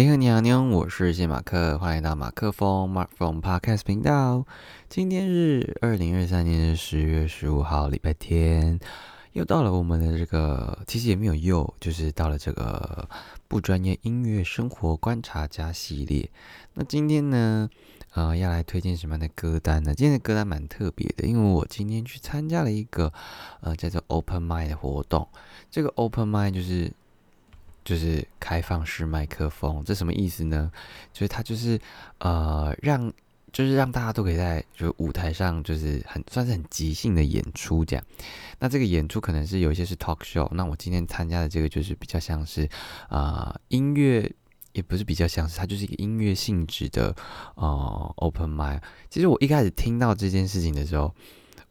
你好，你好，你好，我是谢马克，欢迎到马克风 Mark from Podcast 频道。今天是二零二三年的十月十五号，礼拜天，又到了我们的这个，其实也没有又，就是到了这个不专业音乐生活观察家系列。那今天呢，呃，要来推荐什么样的歌单呢？今天的歌单蛮特别的，因为我今天去参加了一个呃叫做 Open Mind 的活动。这个 Open Mind 就是。就是开放式麦克风，这什么意思呢？就是它就是呃让就是让大家都可以在就是舞台上就是很算是很即兴的演出这样。那这个演出可能是有一些是 talk show，那我今天参加的这个就是比较像是啊音乐，也不是比较像是它就是一个音乐性质的呃 open mic。其实我一开始听到这件事情的时候，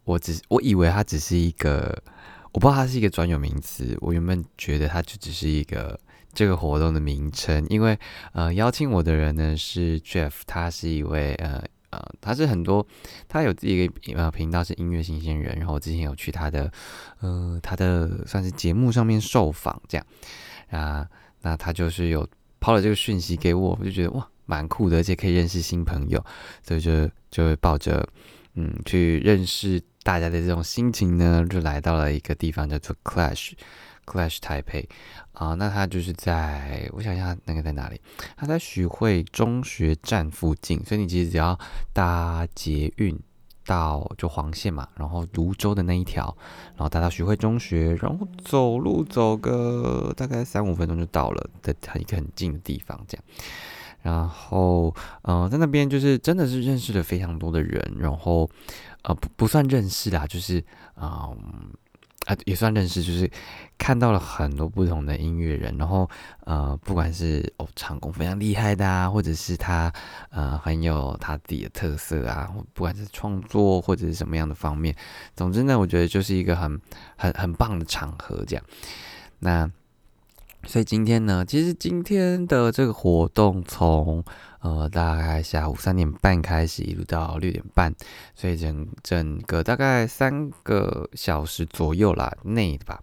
我只我以为它只是一个。我不知道它是一个专有名词，我原本觉得它就只是一个这个活动的名称，因为呃邀请我的人呢是 Jeff，他是一位呃呃他是很多他有自己一个呃频道是音乐新鲜人，然后我之前有去他的呃他的算是节目上面受访这样啊，那他就是有抛了这个讯息给我，我就觉得哇蛮酷的，而且可以认识新朋友，所以就就会抱着嗯去认识。大家的这种心情呢，就来到了一个地方叫做 Clash，Clash 台北啊，那它就是在我想一下那个在哪里？它在徐汇中学站附近，所以你其实只要搭捷运到就黄线嘛，然后泸州的那一条，然后搭到徐汇中学，然后走路走个大概三五分钟就到了，在一个很近的地方这样。然后，嗯，在那边就是真的是认识了非常多的人，然后。呃，不不算认识啦，就是啊啊也算认识，就是看到了很多不同的音乐人，然后呃，不管是哦唱功非常厉害的啊，或者是他呃很有他自己的特色啊，不管是创作或者是什么样的方面，总之呢，我觉得就是一个很很很棒的场合这样。那所以今天呢，其实今天的这个活动从。呃，大概下午三点半开始，一路到六点半，所以整整个大概三个小时左右啦，内吧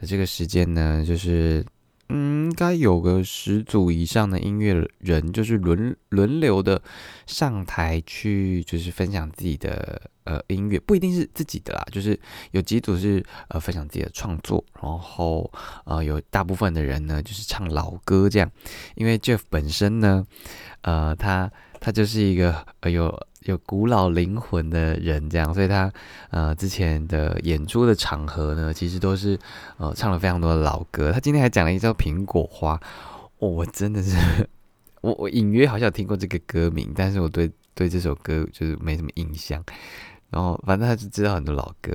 那这个时间呢，就是嗯，应该有个十组以上的音乐人，就是轮轮流的上台去，就是分享自己的呃音乐，不一定是自己的啦，就是有几组是呃分享自己的创作，然后呃有大部分的人呢就是唱老歌这样，因为 Jeff 本身呢。呃，他他就是一个呃有有古老灵魂的人，这样，所以他呃之前的演出的场合呢，其实都是呃唱了非常多的老歌。他今天还讲了一首《苹果花》，哦，我真的是 我我隐约好像听过这个歌名，但是我对对这首歌就是没什么印象。然后反正他就知道很多老歌，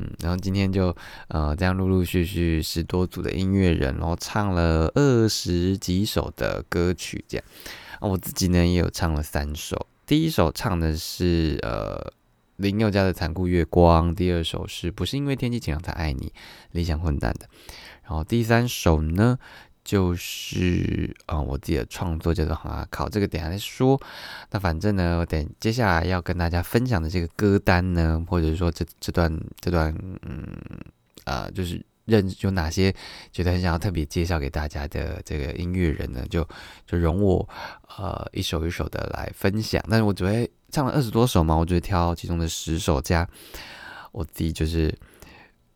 嗯，然后今天就呃这样陆陆续续十多组的音乐人，然后唱了二十几首的歌曲，这样啊。我自己呢也有唱了三首，第一首唱的是呃林宥嘉的《残酷月光》，第二首是不是因为天气晴朗才爱你，理想混蛋的，然后第三首呢就是啊我自己的创作叫做啊考这个等下再说，那反正呢我等接下来要跟大家分享的这个歌单呢，或者说这这段这段嗯啊就是。认有哪些觉得很想要特别介绍给大家的这个音乐人呢？就就容我呃一首一首的来分享。但是我只会唱了二十多首嘛，我就挑其中的十首加我自己就是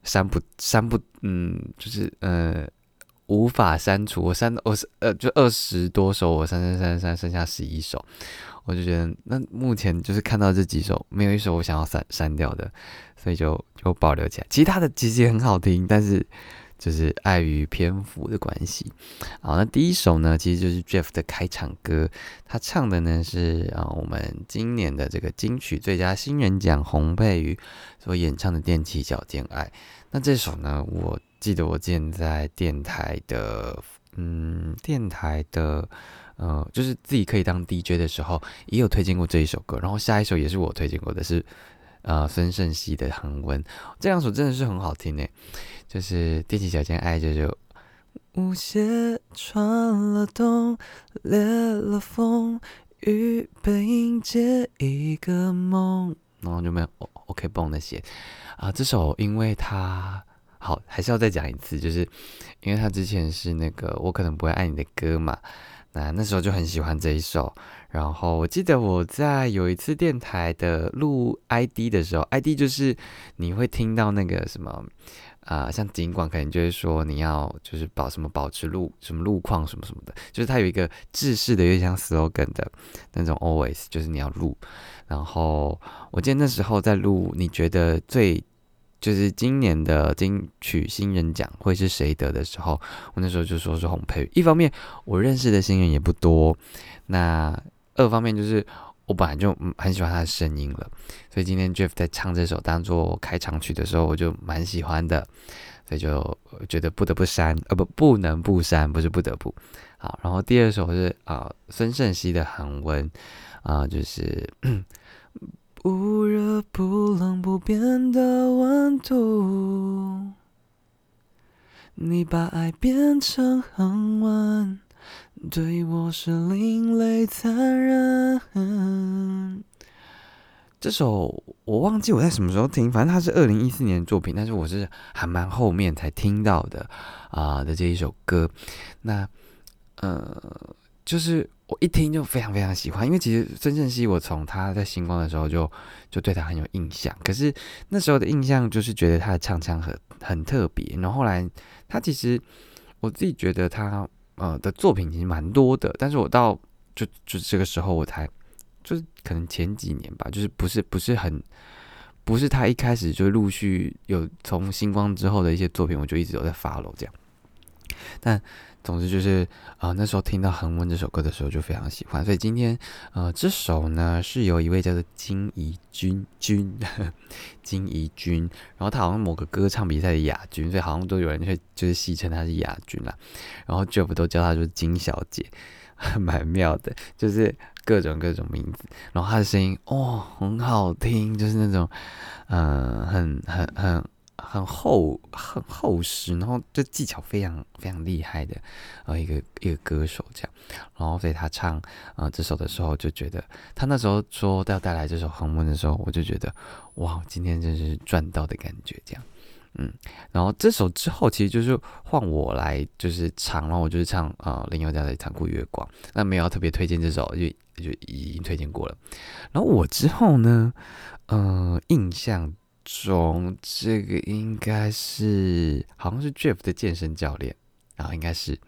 删不删不嗯，就是呃无法删除。我删我是呃就二十多首，我删删删删，剩下十一首。我就觉得那目前就是看到这几首，没有一首我想要删删掉的。所以就就保留起来，其他的其实也很好听，但是就是碍于篇幅的关系。好，那第一首呢，其实就是 Jeff 的开场歌，他唱的呢是啊我们今年的这个金曲最佳新人奖洪佩瑜所演唱的《踮起脚尖爱》。那这首呢，我记得我建在电台的，嗯，电台的，呃，就是自己可以当 DJ 的时候，也有推荐过这一首歌。然后下一首也是我推荐过的，是。呃，孙盛熙的《恒温》这两首真的是很好听诶，就是踮起脚尖爱着就。舞鞋穿了冬，裂了缝，预备迎接一个梦。然后就没有 OK 绷的鞋啊，这首因为他好，还是要再讲一次，就是因为他之前是那个我可能不会爱你的歌嘛。那那时候就很喜欢这一首。然后我记得我在有一次电台的录 ID 的时候，ID 就是你会听到那个什么啊，像尽管可能就是说你要就是保什么保持路什么路况什么什么的，就是它有一个制式的，有点像 slogan 的那种 always，就是你要录。然后我记得那时候在录，你觉得最就是今年的金曲新人奖会是谁得的时候，我那时候就说是洪佩。一方面我认识的新人也不多，那。二方面就是我本来就很喜欢他的声音了，所以今天 Jeff 在唱这首当做开场曲的时候，我就蛮喜欢的，所以就觉得不得不删，呃不不能不删，不是不得不。好，然后第二首是啊孙盛熙的恒温啊，就是不热不冷不变的温度，你把爱变成恒温。对我是另类残忍。这首我忘记我在什么时候听，反正它是二零一四年的作品，但是我是还蛮后面才听到的啊的这一首歌。那呃，就是我一听就非常非常喜欢，因为其实孙正熙我从他在星光的时候就就对他很有印象，可是那时候的印象就是觉得他的唱腔很很特别。然后后来他其实我自己觉得他。呃的作品其实蛮多的，但是我到就就这个时候我才就是可能前几年吧，就是不是不是很不是他一开始就陆续有从星光之后的一些作品，我就一直都在 follow 这样，但。总之就是啊，那时候听到《恒温》这首歌的时候就非常喜欢，所以今天呃，这首呢是由一位叫做金怡君君 金怡君，然后他好像某个歌唱比赛的亚军，所以好像都有人会就是戏称他是亚军啦。然后 Jeff 都叫他就是金小姐，蛮妙的，就是各种各种名字。然后他的声音哦很好听，就是那种嗯很很很。很厚、很厚实，然后这技巧非常非常厉害的，呃，一个一个歌手这样，然后所以他唱啊这首的时候，就觉得他那时候说要带来这首《恒温》的时候，我就觉得哇，今天真是赚到的感觉这样，嗯，然后这首之后其实就是换我来就是唱，然后我就是唱啊林宥嘉的《残酷月光》，那没有特别推荐这首，就就已经推荐过了，然后我之后呢，嗯，印象。中这个应该是好像是 Jeff 的健身教练，然后应该是，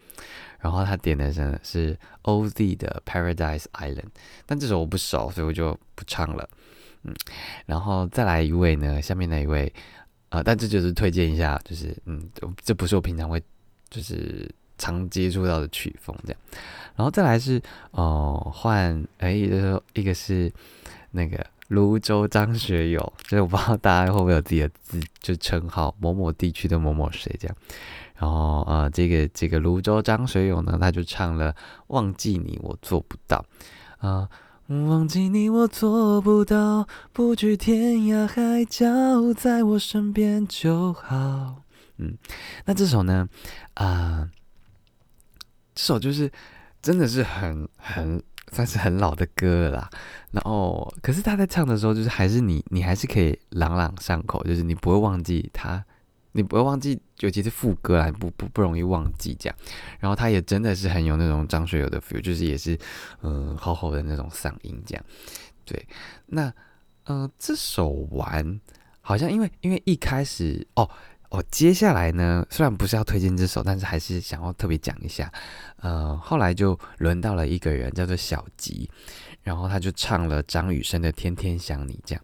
然后他点的是是 OZ 的 Paradise Island，但这首我不熟，所以我就不唱了。嗯，然后再来一位呢，下面那一位啊，但这就是推荐一下，就是嗯，这不是我平常会就是常接触到的曲风这样。然后再来是哦换哎，一个是那个。泸州张学友，所以我不知道大家会不会有自己的字，就称号某某地区的某某谁这样。然后呃，这个这个泸州张学友呢，他就唱了《忘记你我做不到》啊，忘记你我做不到，不惧天涯海角，在我身边就好。嗯，那这首呢啊，这首就是真的是很很。算是很老的歌了啦，然后可是他在唱的时候，就是还是你，你还是可以朗朗上口，就是你不会忘记他，你不会忘记，尤其是副歌啊，不不不容易忘记这样。然后他也真的是很有那种张学友的 feel，就是也是嗯厚厚的那种嗓音这样。对，那呃这首完好像因为因为一开始哦。哦接下来呢，虽然不是要推荐这首，但是还是想要特别讲一下。呃，后来就轮到了一个人，叫做小吉，然后他就唱了张雨生的《天天想你》这样。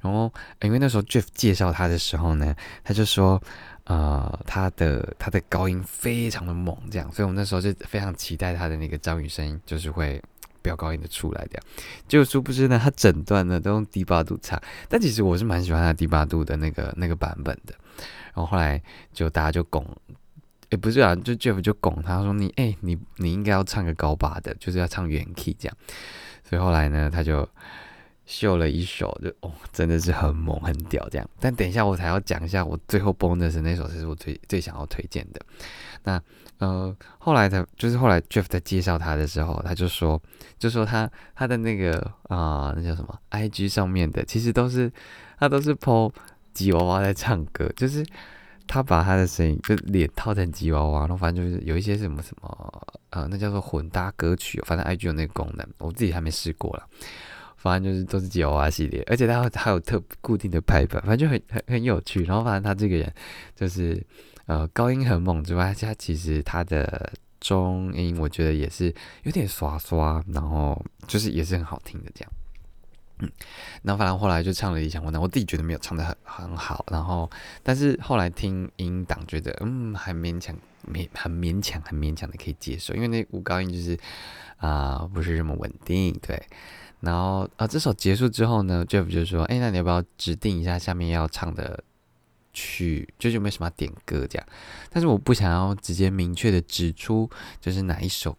然后因为那时候 Jeff 介绍他的时候呢，他就说，呃，他的他的高音非常的猛，这样，所以我们那时候就非常期待他的那个张雨生就是会飙高音的出来的。结果殊不知呢，他整段呢都用低八度唱，但其实我是蛮喜欢他低八度的那个那个版本的。然后后来就大家就拱，也不是啊，就 Jeff 就拱他说你哎你你应该要唱个高八的，就是要唱原 key 这样。所以后来呢，他就秀了一首，就哦真的是很猛很屌这样。但等一下我才要讲一下我最后 bonus 那首是我最最想要推荐的。那呃后来他就是后来 Jeff 在介绍他的时候，他就说就说他他的那个啊那叫什么 IG 上面的，其实都是他都是 po。吉娃娃在唱歌，就是他把他的声音就脸套成吉娃娃，然后反正就是有一些什么什么呃，那叫做混搭歌曲，反正 IG 有那个功能，我自己还没试过了。反正就是都是吉娃娃系列，而且他还有特固定的拍板，反正就很很很有趣。然后反正他这个人就是呃高音很猛之外，他其实他的中音我觉得也是有点刷刷，然后就是也是很好听的这样。嗯，然后反正后来就唱了《理想混蛋》，我自己觉得没有唱的很很好，然后但是后来听音档觉得嗯还勉强勉很勉强很勉强的可以接受，因为那五高音就是啊不是这么稳定，对。然后啊，这首结束之后呢，Jeff 就说：“哎，那你要不要指定一下下面要唱的曲？就有没有什么点歌这样？但是我不想要直接明确的指出就是哪一首，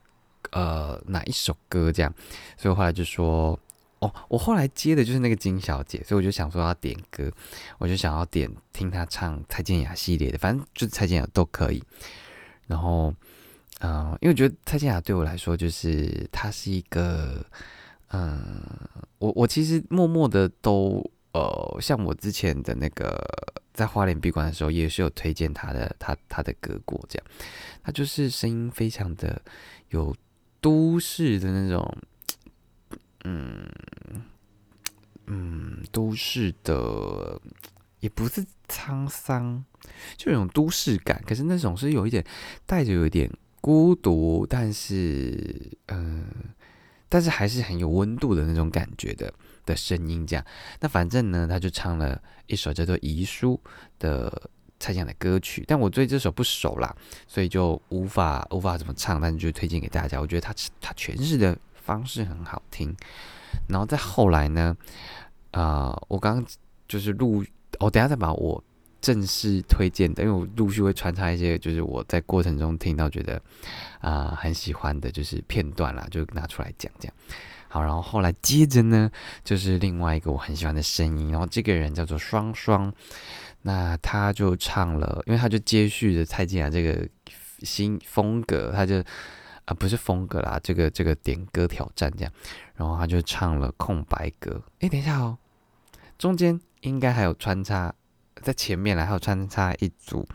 呃，哪一首歌这样。所以我后来就说：哦，我后来接的就是那个金小姐，所以我就想说要点歌，我就想要点听她唱蔡健雅系列的，反正就是蔡健雅都可以。然后，嗯，因为我觉得蔡健雅对我来说，就是她是一个。”嗯，我我其实默默的都呃，像我之前的那个在花莲闭关的时候，也是有推荐她的她她的歌过，这样，他就是声音非常的有都市的那种，嗯嗯，都市的也不是沧桑，就有种都市感，可是那种是有一点带着有一点孤独，但是嗯。但是还是很有温度的那种感觉的的声音，这样。那反正呢，他就唱了一首叫做《遗书》的蔡健的歌曲，但我对这首不熟啦，所以就无法无法怎么唱，但是就推荐给大家。我觉得他他诠释的方式很好听。然后再后来呢，啊，我刚刚就是录，我等下再把我。正式推荐的，因为我陆续会穿插一些，就是我在过程中听到觉得啊很喜欢的，就是片段啦，就拿出来讲讲。好，然后后来接着呢，就是另外一个我很喜欢的声音，然后这个人叫做双双，那他就唱了，因为他就接续着蔡健雅这个新风格，他就啊不是风格啦，这个这个点歌挑战这样，然后他就唱了空白歌。哎，等一下哦，中间应该还有穿插。在前面，来，还有穿插一组，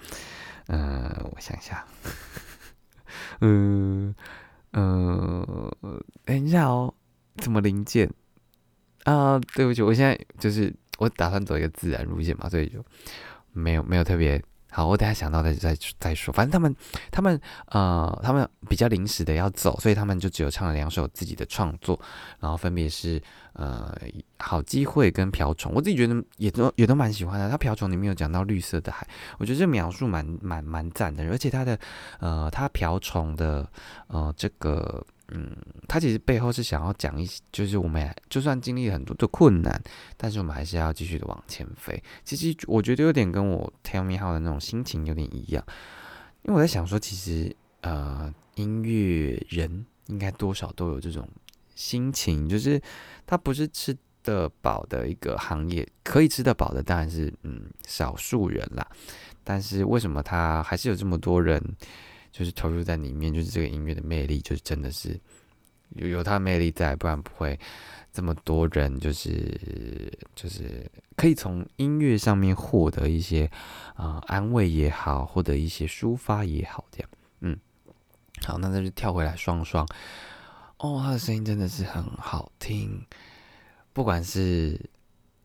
嗯，我想一下，嗯 嗯，等一下哦，什么零件啊？对不起，我现在就是我打算走一个自然路线嘛，所以就没有没有特别。好，我等下想到再再再说。反正他们他们呃，他们比较临时的要走，所以他们就只有唱了两首自己的创作，然后分别是呃好机会跟瓢虫。我自己觉得也都也都蛮喜欢的。他瓢虫里面有讲到绿色的海，我觉得这描述蛮蛮蛮赞的。而且他的呃他瓢虫的呃这个。嗯，他其实背后是想要讲一些，就是我们就算经历很多的困难，但是我们还是要继续的往前飞。其实我觉得有点跟我 Tell Me How 的那种心情有点一样，因为我在想说，其实呃，音乐人应该多少都有这种心情，就是他不是吃得饱的一个行业，可以吃得饱的当然是嗯少数人啦，但是为什么他还是有这么多人？就是投入在里面，就是这个音乐的魅力，就是真的是有有它魅力在，不然不会这么多人，就是就是可以从音乐上面获得一些啊安慰也好，获得一些抒发也好，这样，嗯，好，那再就跳回来，双双，哦，他的声音真的是很好听，不管是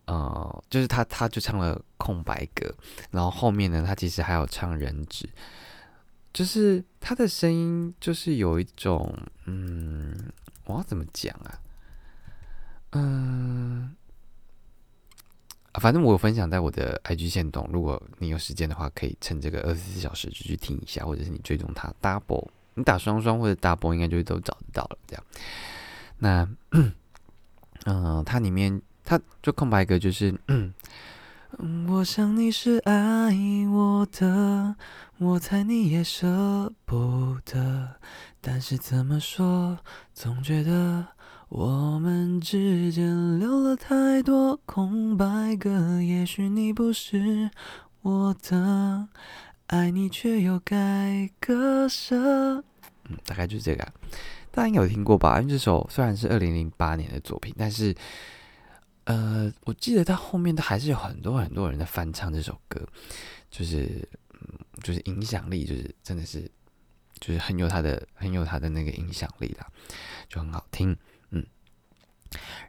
呃，就是他他就唱了空白格，然后后面呢，他其实还有唱人质。就是他的声音，就是有一种，嗯，我要怎么讲啊？嗯，反正我有分享在我的 IG 线动，如果你有时间的话，可以趁这个二十四小时就去听一下，或者是你追踪他 double，你打双双或者 double 应该就都找得到了。这样，那，嗯，它里面它就空白格就是嗯。我想你是爱我的，我猜你也舍不得，但是怎么说，总觉得我们之间留了太多空白格。也许你不是我的，爱你却又该割舍。嗯，大概就是这个，大家应该有听过吧？因为这首虽然是二零零八年的作品，但是。呃，我记得他后面都还是有很多很多人在翻唱这首歌，就是就是影响力，就是真的是，就是很有他的很有他的那个影响力啦，就很好听，嗯。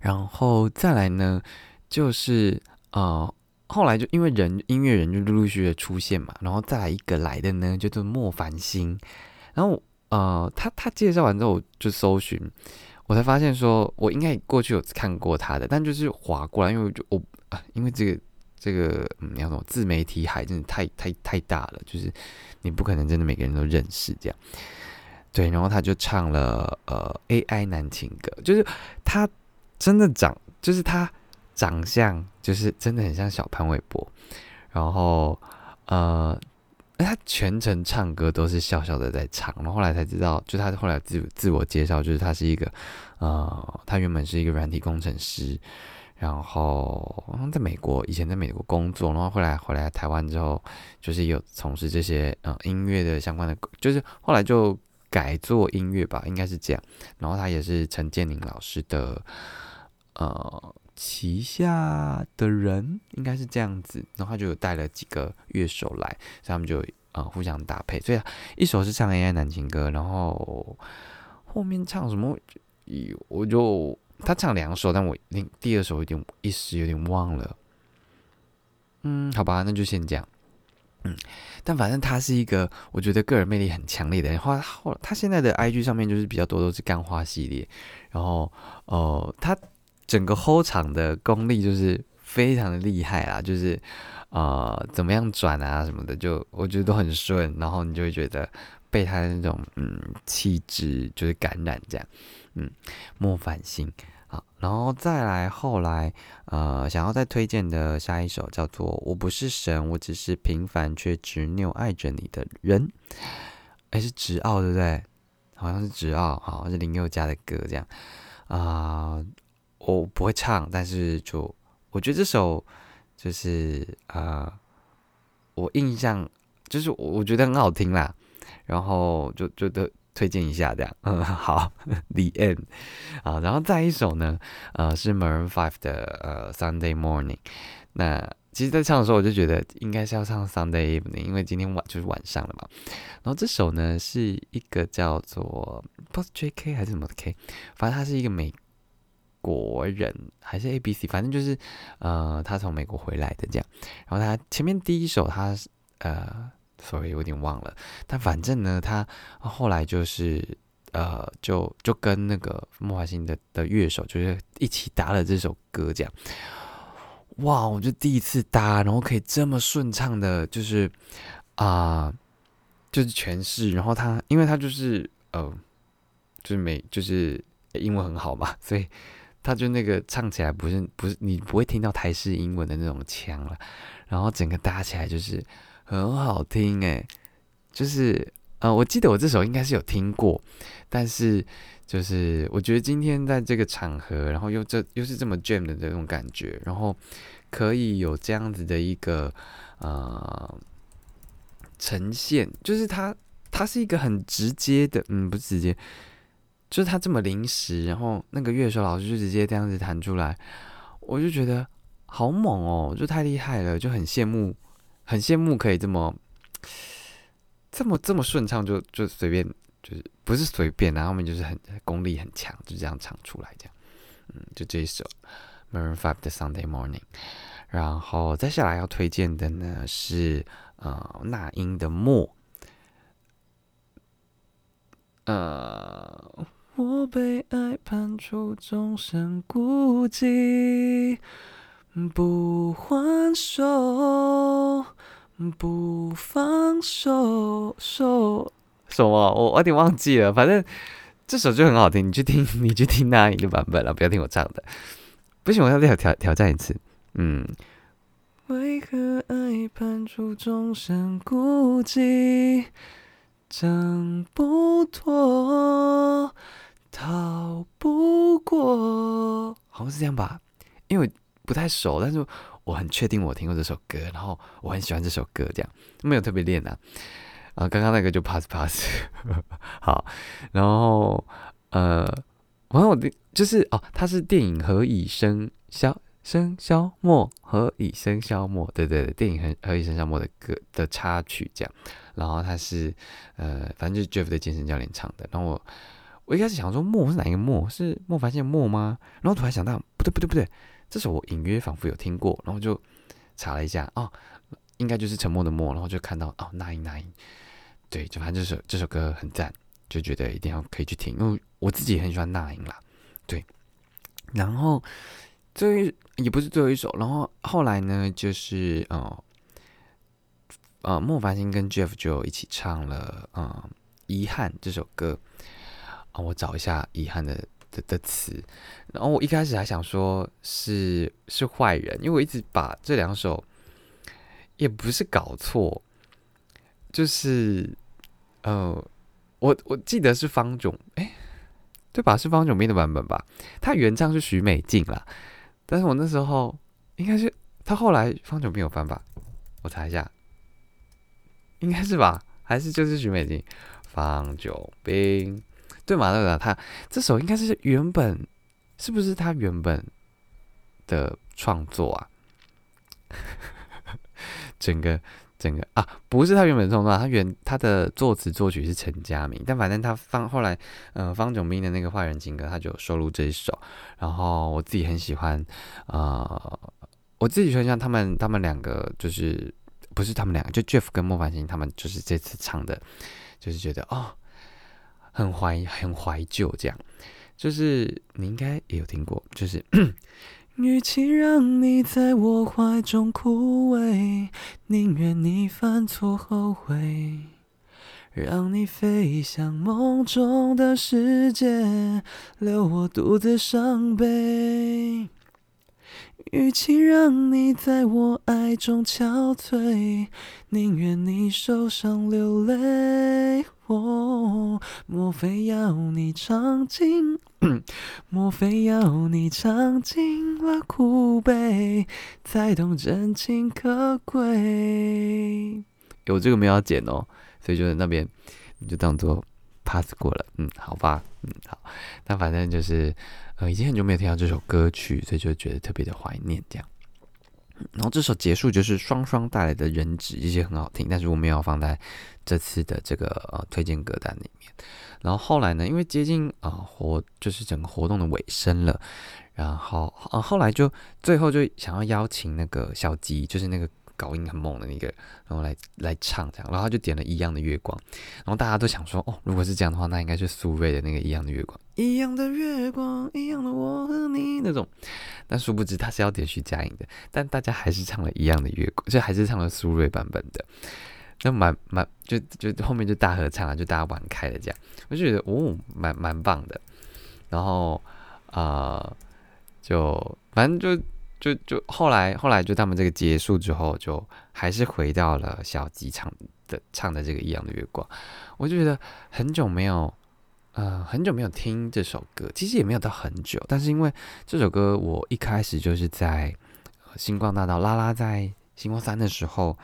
然后再来呢，就是呃，后来就因为人音乐人就陆陆续续的出现嘛，然后再来一个来的呢，就是莫凡星。然后呃，他他介绍完之后，就搜寻，我才发现说，我应该过去有看过他的，但就是划过来，因为就我啊，因为这个这个嗯，你要什么自媒体海真的太太太大了，就是你不可能真的每个人都认识这样。对，然后他就唱了呃 AI 男情歌，就是他真的长，就是他长相就是真的很像小潘玮柏，然后呃。哎他全程唱歌都是笑笑的在唱，然后后来才知道，就他后来自自我介绍，就是他是一个，呃，他原本是一个软体工程师，然后在美国以前在美国工作，然后后来回来台湾之后，就是有从事这些呃音乐的相关的，就是后来就改做音乐吧，应该是这样。然后他也是陈建宁老师的，呃。旗下的人应该是这样子，然后他就有带了几个乐手来，所以他们就呃互相搭配。所以一首是唱 AI 男情歌，然后后面唱什么，我就他唱两首，但我第第二首有点一时有点忘了。嗯，好吧，那就先这样。嗯，但反正他是一个我觉得个人魅力很强烈的人。后后他现在的 IG 上面就是比较多都是干花系列，然后呃他。整个后场的功力就是非常的厉害啦，就是呃怎么样转啊什么的，就我觉得都很顺，然后你就会觉得被他的那种嗯气质就是感染这样，嗯莫凡星好，然后再来后来呃想要再推荐的下一首叫做我不是神，我只是平凡却执拗爱着你的人，哎是直奥对不对？好像是直奥，好是林宥嘉的歌这样啊。我不会唱，但是就我觉得这首就是啊，我印象就是我觉得很好听啦，然后就就都推荐一下这样。嗯，好，The End 啊，然后再一首呢，呃，是 Maroon Five 的呃 Sunday Morning。那其实，在唱的时候，我就觉得应该是要唱 Sunday Evening，因为今天晚就是晚上了嘛。然后这首呢，是一个叫做 Post J K 还是什么的 K，反正它是一个美。国人还是 A B C，反正就是，呃，他从美国回来的这样。然后他前面第一首他呃，sorry 有点忘了，但反正呢，他后来就是呃，就就跟那个莫华星的的乐手就是一起搭了这首歌这样。哇，我就第一次搭，然后可以这么顺畅的，就是啊，就是诠释。然后他，因为他就是呃，就是美，就是英文很好嘛，所以。他就那个唱起来不是不是你不会听到台式英文的那种腔了，然后整个搭起来就是很好听诶，就是呃我记得我这首应该是有听过，但是就是我觉得今天在这个场合，然后又这又是这么 jam 的这种感觉，然后可以有这样子的一个呃呈现，就是它它是一个很直接的，嗯不直接。就是他这么临时，然后那个乐手老师就直接这样子弹出来，我就觉得好猛哦，就太厉害了，就很羡慕，很羡慕可以这么这么这么顺畅，就就随便就是不是随便，然后他们就是很功力很强，就这样唱出来这样，嗯，就这一首 Maroon Five 的 Sunday Morning，然后再下来要推荐的呢是呃那英的默，呃。我被爱判处终身孤寂，不还手，不放手，手什么？我我有点忘记了。反正这首就很好听，你去听，你去听那一个版本了，不要听我唱的。不行，我要挑挑挑战一次。嗯。为何爱判处终身孤寂，挣不脱？逃不过，好像是这样吧，因为不太熟，但是我很确定我听过这首歌，然后我很喜欢这首歌，这样没有特别练啊。啊，刚刚那个就 pass pass，好，然后呃，完我的就是哦，它是电影《何以笙箫》笙箫默，何以笙箫默？对对对，电影《何以笙箫默》的歌的插曲这样。然后它是呃，反正就是 Jeff 的健身教练唱的。然后我我一开始想说莫是哪一个莫？是莫凡线莫吗？然后突然想到不对不对不对，这首我隐约仿佛有听过。然后就查了一下，哦，应该就是沉默的默。然后就看到哦那英，那英对，就反正这首这首歌很赞，就觉得一定要可以去听，因为我自己很喜欢那英啦。对，然后最后也不是最后一首，然后后来呢，就是呃呃，莫凡星跟 Jeff 就一起唱了《嗯遗憾》这首歌啊，我找一下遗憾的的的词，然后我一开始还想说是是坏人，因为我一直把这两首也不是搞错，就是呃，我我记得是方炯，哎。对吧？是方炯斌的版本吧？他原唱是许美静啦，但是我那时候应该是他后来方炯斌有翻吧？我查一下，应该是吧？还是就是许美静？方炯斌对嘛？对吧？他这首应该是原本是不是他原本的创作啊？整个。整个啊，不是他原本的创作，他原他的作词作曲是陈佳明，但反正他方后来，呃，方炯斌的那个坏人情歌，他就收录这一首。然后我自己很喜欢，呃，我自己很像他们，他们两个就是不是他们两个，就 Jeff 跟莫凡星他们就是这次唱的，就是觉得哦，很怀很怀旧，这样，就是你应该也有听过，就是。与其让你在我怀中枯萎，宁愿你犯错后悔，让你飞向梦中的世界，留我独自伤悲。与其让你在我爱中憔悴，宁愿你受伤流泪。哦，莫非要你尝尽？莫非要你尝尽了苦悲，才懂真情可贵？有这个没有要剪哦，所以就在那边，你就当做 pass 过了。嗯，好吧，嗯，好。那反正就是，呃，已经很久没有听到这首歌曲，所以就觉得特别的怀念这样。然后这首结束就是双双带来的人质，这些很好听，但是我没有放在这次的这个呃推荐歌单里面。然后后来呢，因为接近啊活就是整个活动的尾声了，然后啊后来就最后就想要邀请那个小吉，就是那个。高音很猛的那个，然后来来唱这样，然后他就点了一样的月光，然后大家都想说，哦，如果是这样的话，那应该是苏芮的那个一样的月光，一样的月光，一样的我和你。那种，但殊不知他是要点徐佳莹的，但大家还是唱了一样的月光，就还是唱了苏芮版本的，那蛮蛮就就后面就大合唱了，就大家玩开了这样，我就觉得哦，蛮蛮棒的，然后啊，就反正就。就就后来后来就他们这个结束之后，就还是回到了小吉唱的唱的这个一样的月光，我就觉得很久没有，呃，很久没有听这首歌，其实也没有到很久，但是因为这首歌我一开始就是在星光大道拉拉在星光三的时候，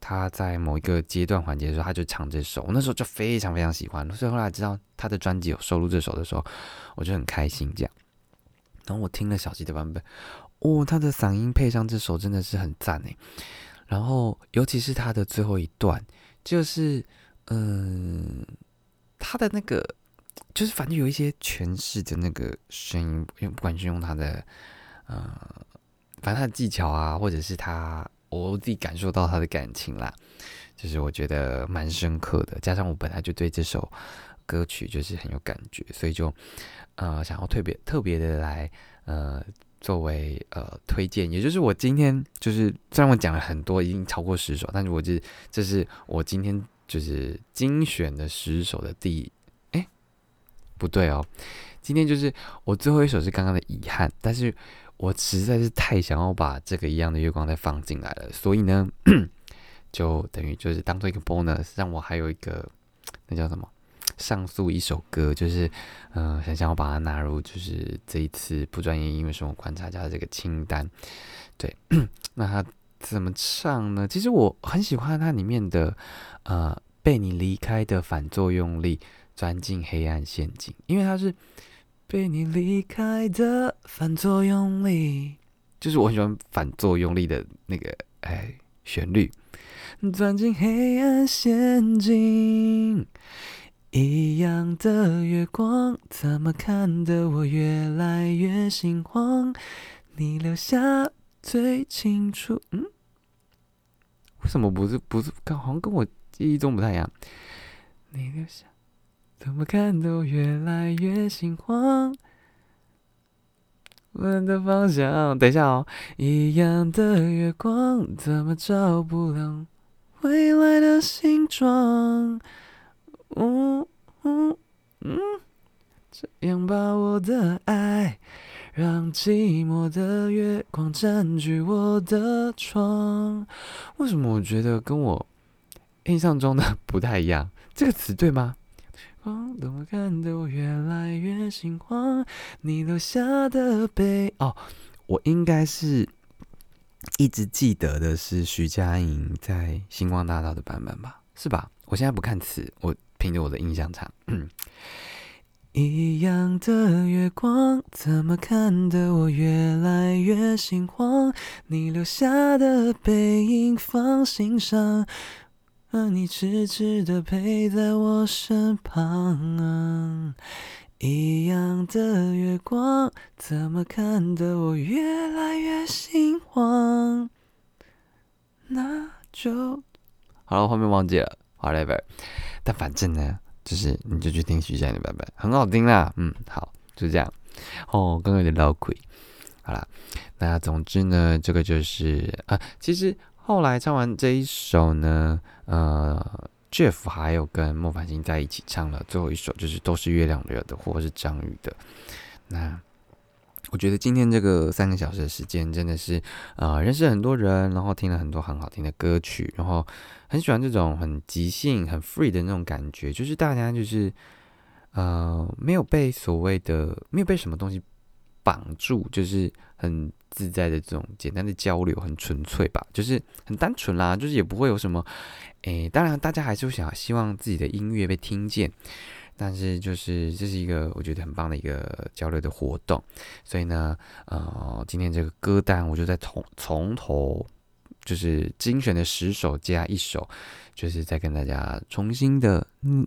他在某一个阶段环节的时候，他就唱这首，我那时候就非常非常喜欢，所以后来知道他的专辑有收录这首的时候，我就很开心这样，然后我听了小吉的版本。哦，他的嗓音配上这首真的是很赞诶。然后尤其是他的最后一段，就是嗯，他的那个就是反正有一些诠释的那个声音，不管是用他的呃，反正他的技巧啊，或者是他我自己感受到他的感情啦，就是我觉得蛮深刻的。加上我本来就对这首歌曲就是很有感觉，所以就呃想要特别特别的来呃。作为呃推荐，也就是我今天就是虽然我讲了很多，已经超过十首，但是我这这是我今天就是精选的十首的第哎不对哦，今天就是我最后一首是刚刚的遗憾，但是我实在是太想要把这个一样的月光再放进来了，所以呢 就等于就是当做一个 bonus，让我还有一个那叫什么？上诉一首歌，就是，嗯，想想要把它纳入，就是这一次不专业音乐生活观察家的这个清单。对，那他怎么唱呢？其实我很喜欢它里面的，呃，被你离开的反作用力，钻进黑暗陷阱，因为它是被你离开的反作用力，就是我很喜欢反作用力的那个哎旋律。钻进黑暗陷阱，一样的月光，怎么看得我越来越心慌？你留下最清楚，嗯，为什么不是不是？好像跟我记忆中不太一样。你留下，怎么看得我越来越心慌？问的方向，等一下哦。一样的月光，怎么照不亮？未来的形状，嗯嗯嗯，这样把我的爱，让寂寞的月光占据我的床。为什么我觉得跟我印象中的不太一样？这个词对吗？光怎么看得我越来越心慌？你留下的背哦，我应该是。一直记得的是徐佳莹在《星光大道》的版本吧？是吧？我现在不看词，我凭着我的印象唱。一样的月光，怎么看得我越来越心慌？你留下的背影放心上，而你痴痴的陪在我身旁。一样的月光，怎么看得我越来越心慌？那就好了，后面忘记了，whatever。但反正呢，就是你就去听徐佳莹的版本，很好听啦。嗯，好，就这样。哦，刚刚有点老亏。好了，那总之呢，这个就是啊，其实后来唱完这一首呢，呃。Jeff 还有跟莫凡星在一起唱了最后一首，就是都是月亮惹的，或是张宇的。那我觉得今天这个三个小时的时间，真的是呃认识很多人，然后听了很多很好听的歌曲，然后很喜欢这种很即兴、很 free 的那种感觉，就是大家就是呃没有被所谓的没有被什么东西绑住，就是很自在的这种简单的交流，很纯粹吧，就是很单纯啦，就是也不会有什么。诶，当然，大家还是想希望自己的音乐被听见，但是就是这是一个我觉得很棒的一个交流的活动，所以呢，呃，今天这个歌单我就在从从头就是精选的十首加一首，就是再跟大家重新的嗯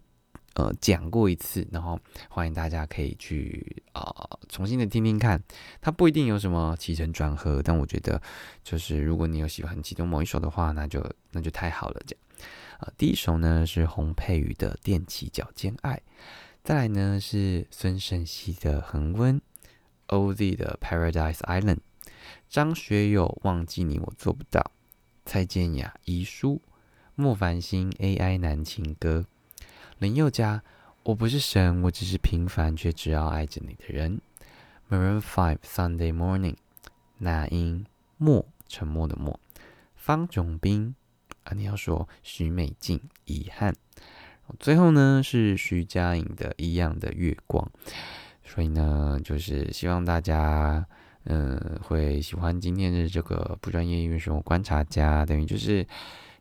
呃讲过一次，然后欢迎大家可以去啊重新的听听看，它不一定有什么起承转合，但我觉得就是如果你有喜欢其中某一首的话，那就那就太好了，这样。啊，第一首呢是洪佩瑜的《踮起脚尖爱》，再来呢是孙盛熙的《恒温》，OZ 的《Paradise Island》，张学友《忘记你我做不到》，蔡健雅《遗书》，莫凡星《AI 男情歌》，林宥嘉《我不是神，我只是平凡却只要爱着你的人》，Maroon Five《Sunday Morning》，那英《默沉默的默》，方炯斌。啊，你要说徐美静遗憾，最后呢是徐佳莹的一样的月光，所以呢就是希望大家嗯会喜欢今天的这个不专业音乐生活观察家，等于就是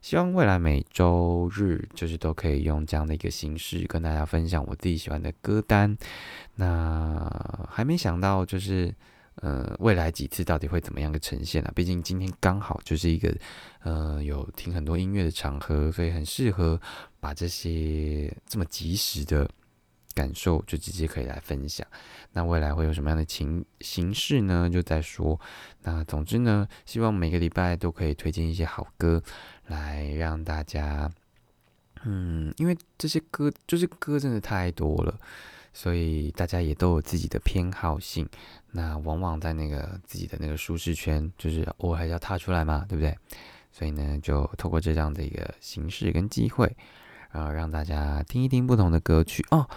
希望未来每周日就是都可以用这样的一个形式跟大家分享我自己喜欢的歌单。那还没想到就是。呃，未来几次到底会怎么样的呈现呢？毕竟今天刚好就是一个呃有听很多音乐的场合，所以很适合把这些这么及时的感受就直接可以来分享。那未来会有什么样的情形式呢？就在说。那总之呢，希望每个礼拜都可以推荐一些好歌来让大家，嗯，因为这些歌就是歌真的太多了。所以大家也都有自己的偏好性，那往往在那个自己的那个舒适圈，就是偶尔还是要踏出来嘛，对不对？所以呢，就透过这样的一个形式跟机会，然后让大家听一听不同的歌曲哦。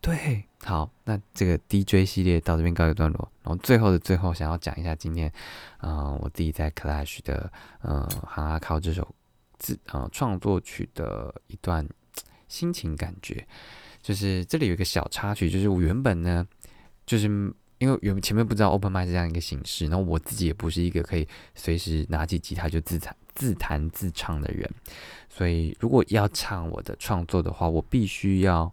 对，好，那这个 DJ 系列到这边告一段落，然后最后的最后，想要讲一下今天，嗯，我自己在 Clash 的，嗯，哈阿靠这首自呃创作曲的一段心情感觉。就是这里有一个小插曲，就是我原本呢，就是因为原前面不知道 open m i 这样一个形式，然后我自己也不是一个可以随时拿起吉他就自弹自弹自唱的人，所以如果要唱我的创作的话，我必须要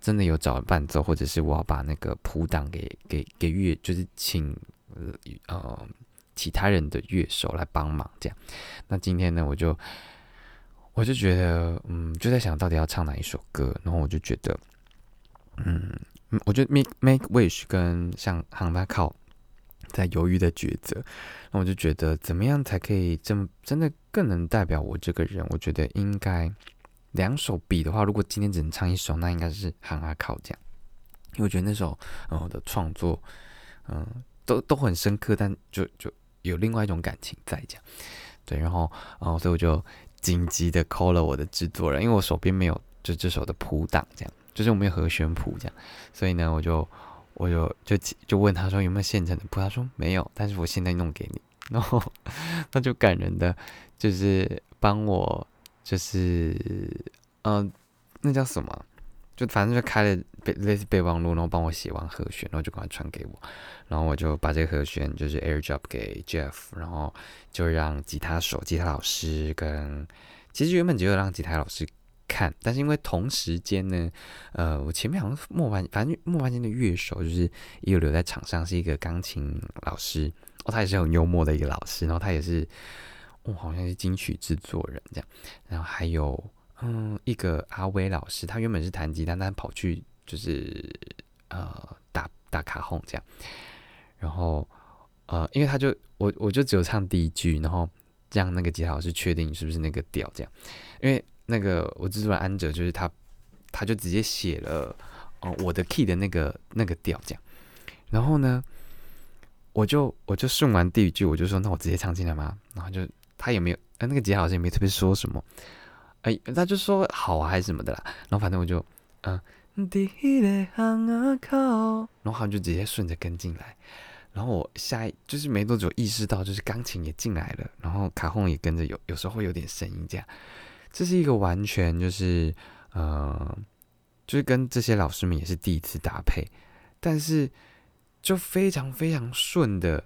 真的有找伴奏，或者是我要把那个谱档给给给乐，就是请呃其他人的乐手来帮忙这样。那今天呢，我就我就觉得，嗯，就在想到底要唱哪一首歌，然后我就觉得，嗯，我觉得 Make Make Wish 跟像 h a n a 靠在犹豫的抉择，那我就觉得怎么样才可以真真的更能代表我这个人？我觉得应该两首比的话，如果今天只能唱一首，那应该是 h a n a 靠这样，因为我觉得那首呃的创作，嗯，都都很深刻，但就就有另外一种感情在这样。对，然后，哦，所以我就紧急的 call 了我的制作人，因为我手边没有就这首的谱档，这样，就是我没有和弦谱这样，所以呢，我就，我就就就问他说有没有现成的谱，他说没有，但是我现在弄给你，然后他就感人的，就是帮我，就是，嗯，那叫什么？就反正就开了备类似备忘录，然后帮我写完和弦，然后就赶快传给我，然后我就把这个和弦就是 AirDrop 给 Jeff，然后就让吉他手、吉他老师跟其实原本只有让吉他老师看，但是因为同时间呢，呃，我前面好像莫凡，反正莫凡间的乐手就是也有留在场上，是一个钢琴老师哦，他也是很幽默的一个老师，然后他也是哦，好像是金曲制作人这样，然后还有。嗯，一个阿威老师，他原本是弹吉他，但跑去就是呃打打卡轰这样，然后呃，因为他就我我就只有唱第一句，然后让那个吉他老师确定是不是那个调这样，因为那个我制作人安哲就是他，他就直接写了哦我的 key 的那个那个调这样，然后呢，我就我就顺完第一句，我就说那我直接唱进来吗？然后就他也没有，呃那个吉他老师也没特别说什么。哎，他就说好啊，还是什么的啦。然后反正我就，嗯，然后他就直接顺着跟进来。然后我下一就是没多久意识到，就是钢琴也进来了，然后卡洪也跟着有，有时候会有点声音这样。这是一个完全就是，呃，就是跟这些老师们也是第一次搭配，但是就非常非常顺的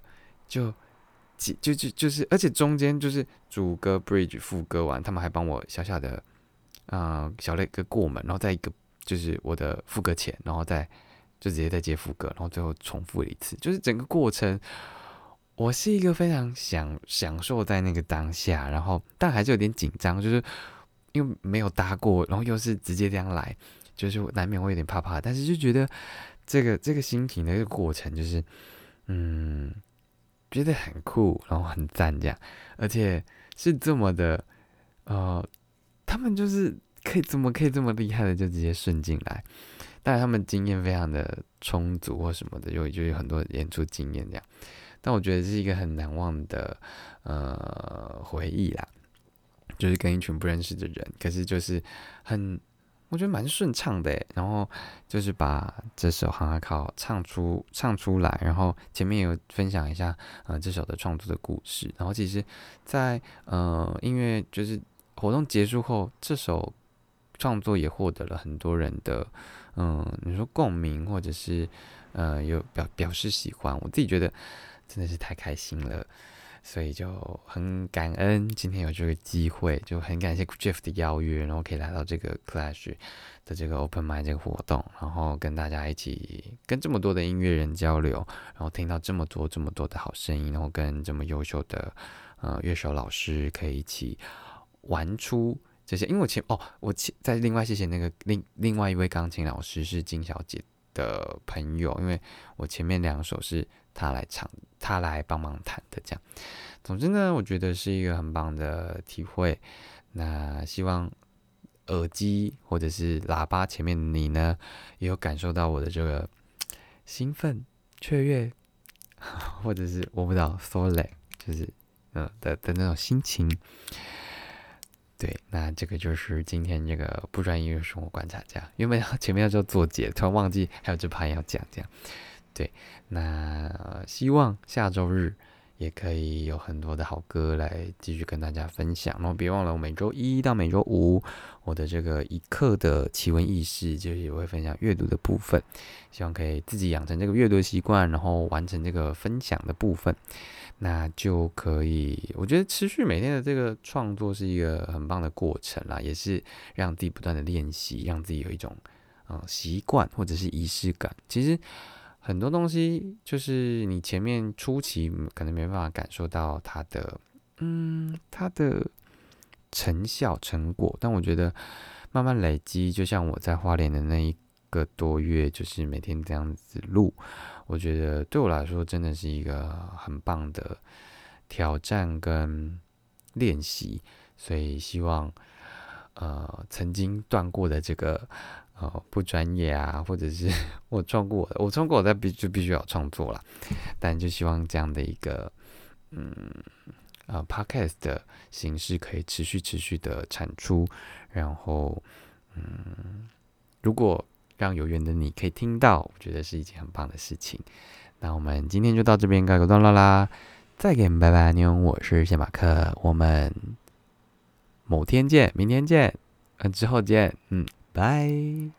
就。就就就是，而且中间就是主歌 bridge 副歌完，他们还帮我小小的啊小了一个过门，然后在一个就是我的副歌前，然后再就直接再接副歌，然后最后重复了一次，就是整个过程，我是一个非常享享受在那个当下，然后但还是有点紧张，就是因为没有搭过，然后又是直接这样来，就是难免会有点怕怕，但是就觉得这个这个心情的一个过程，就是嗯。觉得很酷，然后很赞，这样，而且是这么的，呃，他们就是可以怎么可以这么厉害的，就直接顺进来。当然，他们经验非常的充足或什么的，就就有很多演出经验这样。但我觉得是一个很难忘的呃回忆啦，就是跟一群不认识的人，可是就是很。我觉得蛮顺畅的，然后就是把这首《哈哈考》唱出唱出来，然后前面有分享一下呃这首的创作的故事，然后其实，在呃音乐就是活动结束后，这首创作也获得了很多人的嗯你说共鸣或者是呃有表表示喜欢，我自己觉得真的是太开心了。所以就很感恩今天有这个机会，就很感谢 Jeff 的邀约，然后可以来到这个 Clash 的这个 Open Mind 这个活动，然后跟大家一起跟这么多的音乐人交流，然后听到这么多这么多的好声音，然后跟这么优秀的呃乐手老师可以一起玩出这些。因为我前哦，我前在另外谢谢那个另另外一位钢琴老师是金小姐的朋友，因为我前面两首是。他来唱，他来帮忙弹的，这样。总之呢，我觉得是一个很棒的体会。那希望耳机或者是喇叭前面你呢，也有感受到我的这个兴奋、雀跃，或者是我不知道 s o l e 就是嗯的的那种心情。对，那这个就是今天这个不专业的生活观察家。原本前面要做做解，突然忘记还有这盘要讲，这样。对，那希望下周日也可以有很多的好歌来继续跟大家分享。然后别忘了，我每周一到每周五，我的这个一刻的奇闻异事，就是也会分享阅读的部分。希望可以自己养成这个阅读习惯，然后完成这个分享的部分，那就可以。我觉得持续每天的这个创作是一个很棒的过程啦，也是让自己不断的练习，让自己有一种嗯习惯或者是仪式感。其实。很多东西就是你前面初期可能没办法感受到它的，嗯，它的成效成果，但我觉得慢慢累积，就像我在花莲的那一个多月，就是每天这样子录，我觉得对我来说真的是一个很棒的挑战跟练习，所以希望呃曾经断过的这个。哦，不专业啊，或者是我创过，我创过，我的必就必须要创作了。但就希望这样的一个，嗯，呃，podcast 的形式可以持续持续的产出。然后，嗯，如果让有缘的你可以听到，我觉得是一件很棒的事情。那我们今天就到这边告个段落啦，再见，拜拜，妞，我是谢马克，我们某天见，明天见，嗯，之后见，嗯。拜。